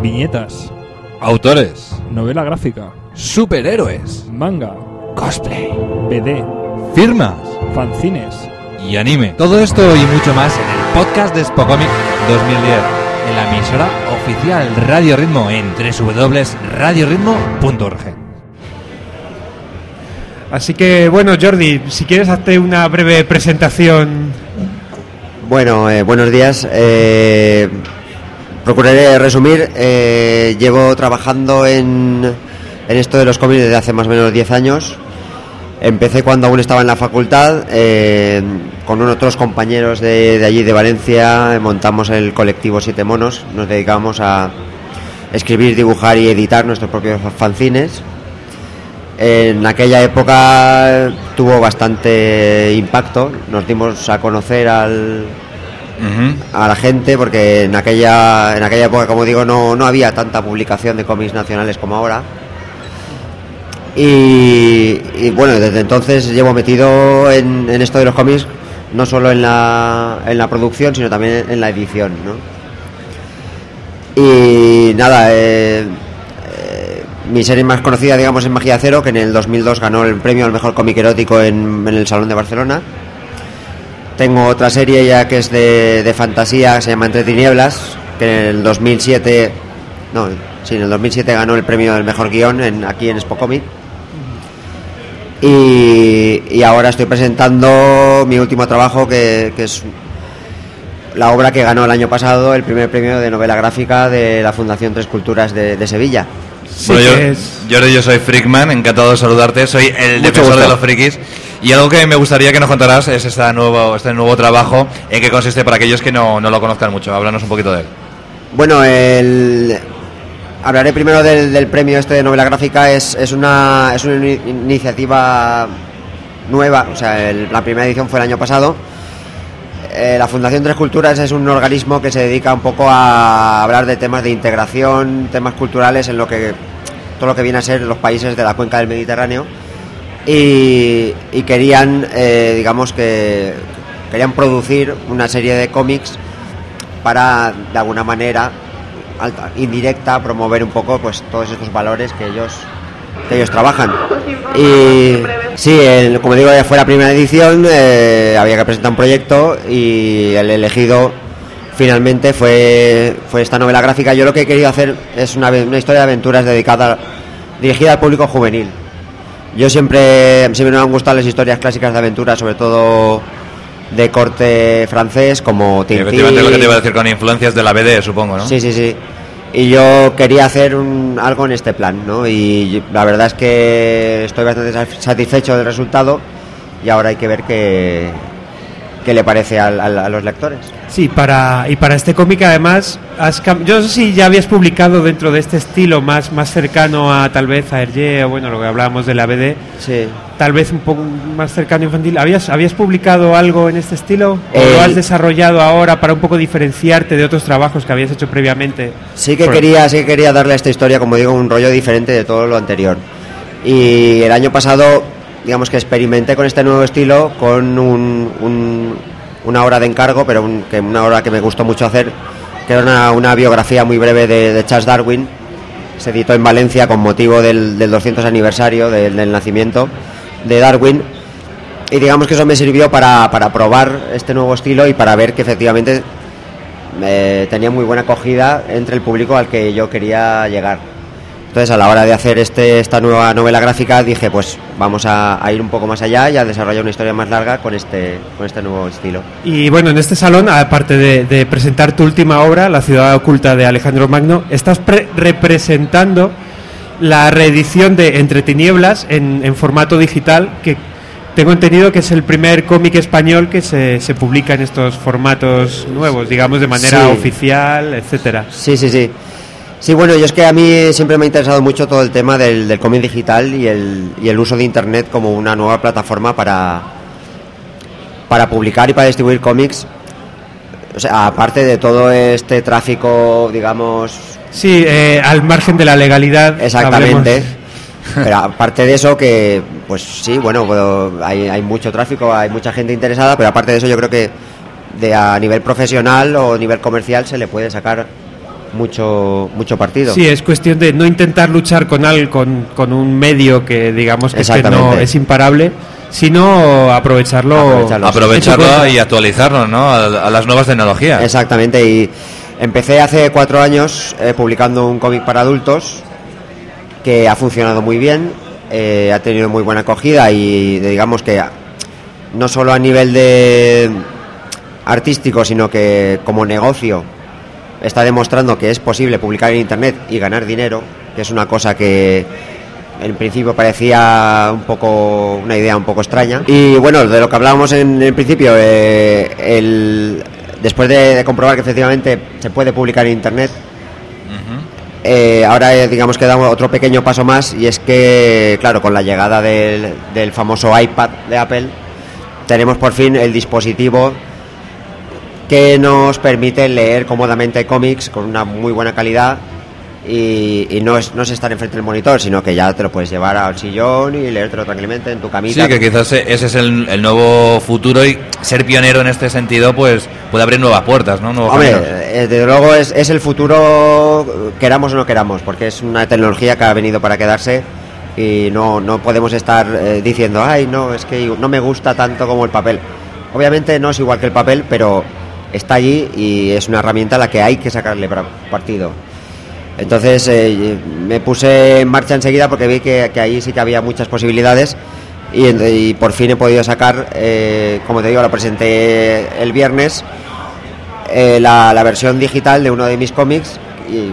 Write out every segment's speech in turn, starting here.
Viñetas, Autores. novela gráfica, Superhéroes. manga, Cosplay. BD, Firmas. fanzines. Y anime. Todo esto y mucho más en el podcast de Spocomic 2010. En la emisora oficial Radio Ritmo en www.radioritmo.org. Así que, bueno, Jordi, si quieres hazte una breve presentación. Bueno, eh, buenos días. Eh, procuraré resumir. Eh, llevo trabajando en, en esto de los cómics desde hace más o menos 10 años. Empecé cuando aún estaba en la facultad. eh, con otros compañeros de, de allí, de Valencia, eh, montamos el colectivo Siete Monos. Nos dedicábamos a escribir, dibujar y editar nuestros propios fanzines. En aquella época tuvo bastante impacto. Nos dimos a conocer al, a la gente porque en aquella en aquella época como digo no, no había tanta publicación de cómics nacionales como ahora y, bueno desde entonces llevo metido en, en esto de los cómics no solo en la, en la producción sino también en la edición ¿no? y nada eh, eh, mi serie más conocida digamos es Magia Cero que en el 2002 ganó el premio al mejor cómic erótico en el Salón de Barcelona tengo otra serie ya que es de, de fantasía, que se llama Entre Tinieblas, que en el 2007, no, sí, en el 2007 ganó el premio del mejor guion en, aquí en Spocomic. Y, y ahora estoy presentando mi último trabajo, que, que es la obra que ganó el año pasado el primer premio de novela gráfica de la Fundación Tres Culturas de, de Sevilla. Sí, Bueno, yo, Jordi, yo soy Freakman, encantado de saludarte. Soy el Mucho defensor gusto. de los frikis. Y algo que me gustaría que nos contaras es este nuevo, este nuevo trabajo, en qué consiste para aquellos que no, no lo conozcan mucho. Háblanos un poquito de él. Bueno, el... hablaré primero del, del premio este de novela gráfica. Es, es una, es una ini- iniciativa nueva, o sea, la primera edición fue el año pasado. Eh, la Fundación Tres Culturas es un organismo que se dedica un poco a hablar de temas de integración, temas culturales en lo que todo lo que viene a ser los países de la cuenca del Mediterráneo y, querían, eh, digamos que querían producir una serie de cómics para de alguna manera indirecta promover un poco pues todos estos valores que ellos que ellos trabajan. Y sí como digo ya fue la primera edición eh, había que presentar un proyecto y el elegido finalmente fue fue esta novela gráfica. Yo lo que he querido hacer es una, una historia de aventuras dedicada dirigida al público juvenil yo siempre siempre me han gustado las historias clásicas de aventuras sobre todo de corte francés como Tintín efectivamente lo que te iba a decir con influencias de la BD, supongo, ¿no? Sí, sí, sí. Y yo quería hacer un, algo en este plan, ¿no? Y la verdad es que estoy bastante sa- satisfecho del resultado y ahora hay que ver qué, qué le parece al- al- a los lectores. Sí, para, y para este cómic además, has yo no sé si ya habías publicado dentro de este estilo más, más cercano a tal vez a Hergé, o bueno, lo que hablábamos de la BD, Sí. tal vez un poco más cercano infantil. ¿Habías, ¿Habías publicado algo en este estilo? ¿O El- lo has desarrollado ahora para un poco diferenciarte de otros trabajos que habías hecho previamente? Sí que Por- quería, sí que quería darle a esta historia, como digo, un rollo diferente de todo lo anterior. Y el año pasado, digamos que experimenté con este nuevo estilo, con un- un- una obra de encargo, pero una obra que me gustó mucho hacer, que era una, biografía muy breve de, Charles Darwin. Se editó en Valencia con motivo del, del 200 aniversario del, nacimiento de Darwin. Y digamos que eso me sirvió para, para probar este nuevo estilo y para ver que efectivamente eh, tenía muy buena acogida entre el público al que yo quería llegar. Entonces, a la hora de hacer este, esta nueva novela gráfica, dije, pues vamos a, a ir un poco más allá y a desarrollar una historia más larga con este, con este nuevo estilo. Y bueno, en este salón, aparte de, de presentar tu última obra, La ciudad oculta de Alejandro Magno, estás pre- representando la reedición de Entre Tinieblas en, en formato digital, que tengo entendido que es el primer cómic español que se, se publica en estos formatos nuevos, digamos de manera Sí. oficial, etcétera. Sí, sí, sí. Sí, bueno, yo es que a mí siempre me ha interesado mucho todo el tema del, del cómic digital y el, y el uso de Internet como una nueva plataforma para, para publicar y para distribuir cómics. O sea, aparte de todo este tráfico, digamos, Sí, eh, al margen de la legalidad. Exactamente. hablemos. Pero aparte de eso, que pues sí, bueno, bueno, hay, hay mucho tráfico, hay mucha gente interesada, pero aparte de eso, yo creo que de a nivel profesional o nivel comercial se le puede sacar mucho mucho partido. Sí, es cuestión de no intentar luchar con, al, con, con un medio que digamos que, es, que no es imparable, sino aprovecharlo. Aprovecharlo. Y actualizarlo, ¿no? A, a las nuevas tecnologías. Exactamente, y empecé hace cuatro años eh, publicando un cómic para adultos que ha funcionado muy bien, eh, ha tenido muy buena acogida y digamos que no solo a nivel de artístico, sino que como negocio está demostrando que es posible publicar en internet y ganar dinero, que es una cosa que en principio parecía un poco una idea un poco extraña. Y bueno, de lo que hablábamos en el principio, eh, el, después de, de comprobar que efectivamente se puede publicar en internet, eh, ahora eh, digamos que damos otro pequeño paso más y es que, claro, con la llegada del, del famoso iPad de Apple, tenemos por fin el dispositivo que nos permite leer cómodamente cómics con una muy buena calidad y, y no, es, no es estar enfrente del monitor, sino que ya te lo puedes llevar al sillón y leértelo tranquilamente en tu camita. Sí, que quizás ese es el, el nuevo futuro y ser pionero en este sentido, pues puede abrir nuevas puertas, ¿no? Nuevos Hombre, caminos. eh, desde luego es, es el futuro, queramos o no queramos, porque es una tecnología que ha venido para quedarse y no, no podemos estar eh, diciendo, ay, no, es que no me gusta tanto como el papel. Obviamente no es igual que el papel, pero está allí y es una herramienta a la que hay que sacarle partido. Entonces eh, me puse en marcha enseguida porque vi que, que ahí sí que había muchas posibilidades y, por fin he podido sacar, eh, como te digo, lo presenté el viernes, eh, la, la versión digital de uno de mis cómics y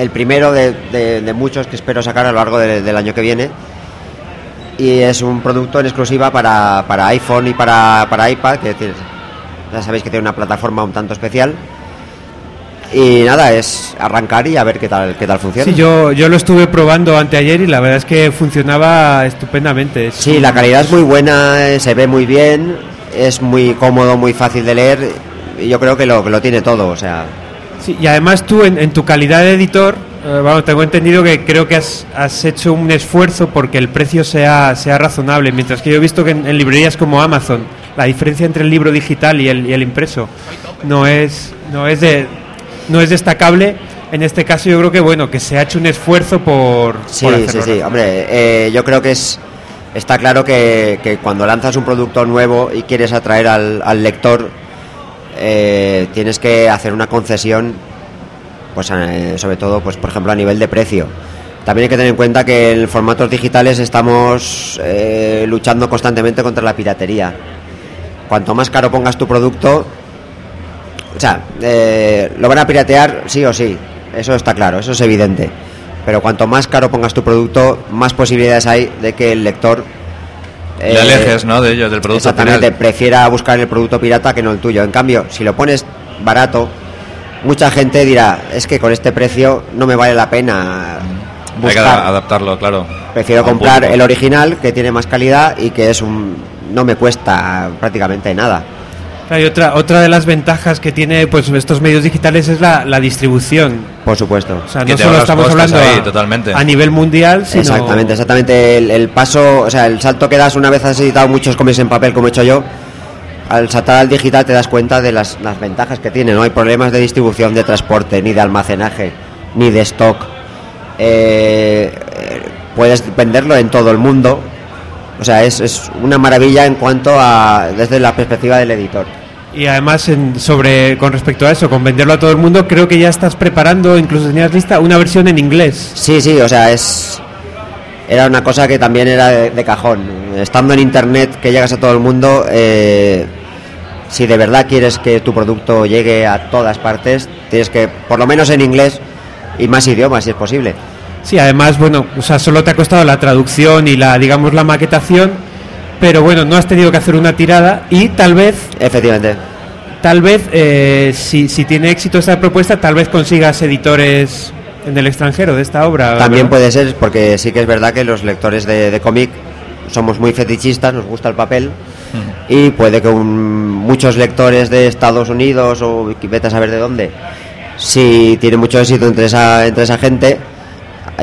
el primero de, de- muchos que espero sacar a lo largo de- del año que viene. Y es un producto en exclusiva para, para iPhone y para, para iPad, que ya sabéis que tiene una plataforma un tanto especial. Y nada, es arrancar y a ver qué tal, qué tal funciona. Sí, yo, yo lo estuve probando anteayer y la verdad es que funcionaba estupendamente. Es Sí, la calidad es muy buena, eh, se ve muy bien, es muy cómodo, muy fácil de leer. Y yo creo que lo, que lo tiene todo, o sea, Sí, y además tú en, en tu calidad de editor, eh, vamos, tengo entendido que creo que has, has hecho un esfuerzo porque el precio sea, sea razonable, mientras que yo he visto que en, en librerías como Amazon la diferencia entre el libro digital y el, y el impreso no es, no, es de, no es destacable. En este caso yo creo que bueno que se ha hecho un esfuerzo por, Sí, por sí, sí, hombre, eh, yo creo que es está claro que, que cuando lanzas un producto nuevo y quieres atraer al, al lector, eh, tienes que hacer una concesión, pues eh, sobre todo, pues por ejemplo a nivel de precio. También hay que tener en cuenta que en formatos digitales estamos eh, luchando constantemente contra la piratería. Cuanto más caro pongas tu producto, o sea, eh, lo van a piratear sí o sí, eso está claro, eso es evidente. Pero cuanto más caro pongas tu producto, más posibilidades hay de que el lector Le eh, alejes, ¿no? De ellos, del producto exactamente final. prefiera buscar el producto pirata que no el tuyo. En cambio, si lo pones barato, mucha gente dirá, es que con este precio no me vale la pena Hay que buscar. ada- adaptarlo, claro. Prefiero comprar público. el original que tiene más calidad y que es un no me cuesta prácticamente nada. Claro, y otra, otra de las ventajas que tiene pues estos medios digitales es la, la distribución. Por supuesto. O sea, Que no solo estamos hablando ahí, a, totalmente. a nivel mundial, sino Exactamente, exactamente. El, el paso, o sea, el salto que das una vez has editado muchos cómics en papel, como he hecho yo, al saltar al digital te das cuenta de las, las ventajas que tiene. No hay problemas de distribución, de transporte, ni de almacenaje, ni de stock. Eh, eh, puedes venderlo en todo el mundo. O sea, es, es una maravilla en cuanto a desde la perspectiva del editor. Y además, en- sobre con respecto a eso, con venderlo a todo el mundo, creo que ya estás preparando, incluso tenías lista, una versión en inglés. Sí, sí, o sea, es. Era una cosa que también era de, de cajón. Estando en internet, que llegas a todo el mundo, eh, si de verdad quieres que tu producto llegue a todas partes, tienes que, por lo menos en inglés y más idiomas, si es posible. Sí, además, bueno, o sea, solo te ha costado la traducción y la, digamos, la maquetación, pero bueno, no has tenido que hacer una tirada y tal vez, Efectivamente. tal vez, eh, si, si tiene éxito esta propuesta, tal vez consigas editores en el extranjero de esta obra. También ¿verdad? puede ser, porque sí que es verdad que los lectores de, de cómic somos muy fetichistas, nos gusta el papel. Y puede que un- muchos lectores de Estados Unidos o vete a saber de dónde, si tiene mucho éxito entre esa, entre esa gente,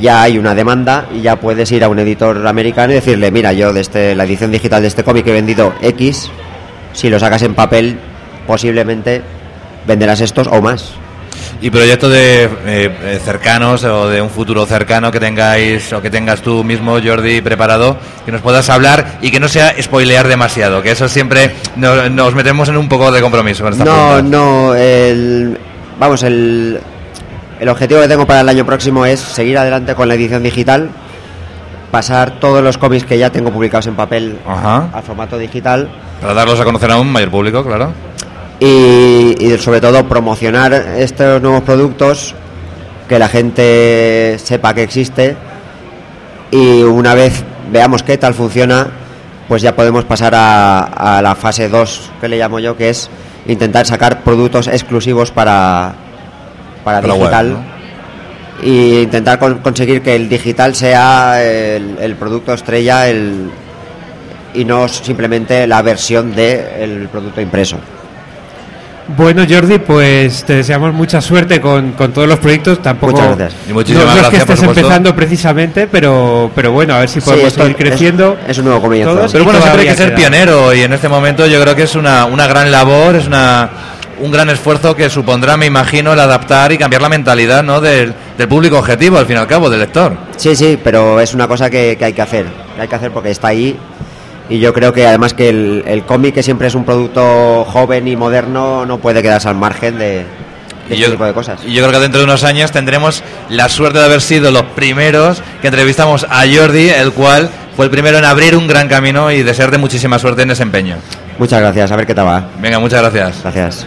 ya hay una demanda y ya puedes ir a un editor americano y decirle, mira, yo de este, la edición digital de este cómic he vendido X, si lo sacas en papel, posiblemente venderás estos o más. y proyectos de eh, eh, cercanos o de un futuro cercano que tengáis o que tengas tú mismo, Jordi, preparado, que nos puedas hablar y que no sea spoilear demasiado, que eso siempre no- nos metemos en un poco de compromiso con esta No, pregunta. no, el, vamos, el, el objetivo que tengo para el año próximo es seguir adelante con la edición digital, pasar todos los cómics que ya tengo publicados en papel Ajá. al formato digital Para darlos a conocer a un mayor público, claro. y, y sobre todo promocionar estos nuevos productos, que la gente sepa que existe y una vez veamos qué tal funciona, pues ya podemos pasar a, a la fase 2 que le llamo yo, que es intentar sacar productos exclusivos para, para digital ¿no? y intentar con- conseguir que el digital sea el, el producto estrella el, y no simplemente la versión del producto impreso. Bueno, Jordi, pues te deseamos mucha suerte con, con todos los proyectos. Tampoco Muchas gracias. Y muchísimas no, no es gracias, que estés empezando precisamente, pero, pero bueno, a ver si podemos seguir creciendo. es un nuevo comienzo. todos Pero bueno, siempre hay que ser queda. pionero y en este momento yo creo que es una, una gran labor, es una, un gran esfuerzo que supondrá, me imagino, el adaptar y cambiar la mentalidad ¿no? del, del público objetivo, al fin y al cabo, del lector. Sí, sí, pero es una cosa que, que hay que hacer. que hay que hacer porque está ahí. Y yo creo que además que el, el cómic, que siempre es un producto joven y moderno, no puede quedarse al margen de, de Y este yo, tipo de cosas. y yo creo que dentro de unos años tendremos la suerte de haber sido los primeros que entrevistamos a Jordi, el cual fue el primero en abrir un gran camino y desearte muchísima suerte en ese empeño. Muchas gracias, a ver qué tal va. Venga, muchas gracias. Gracias.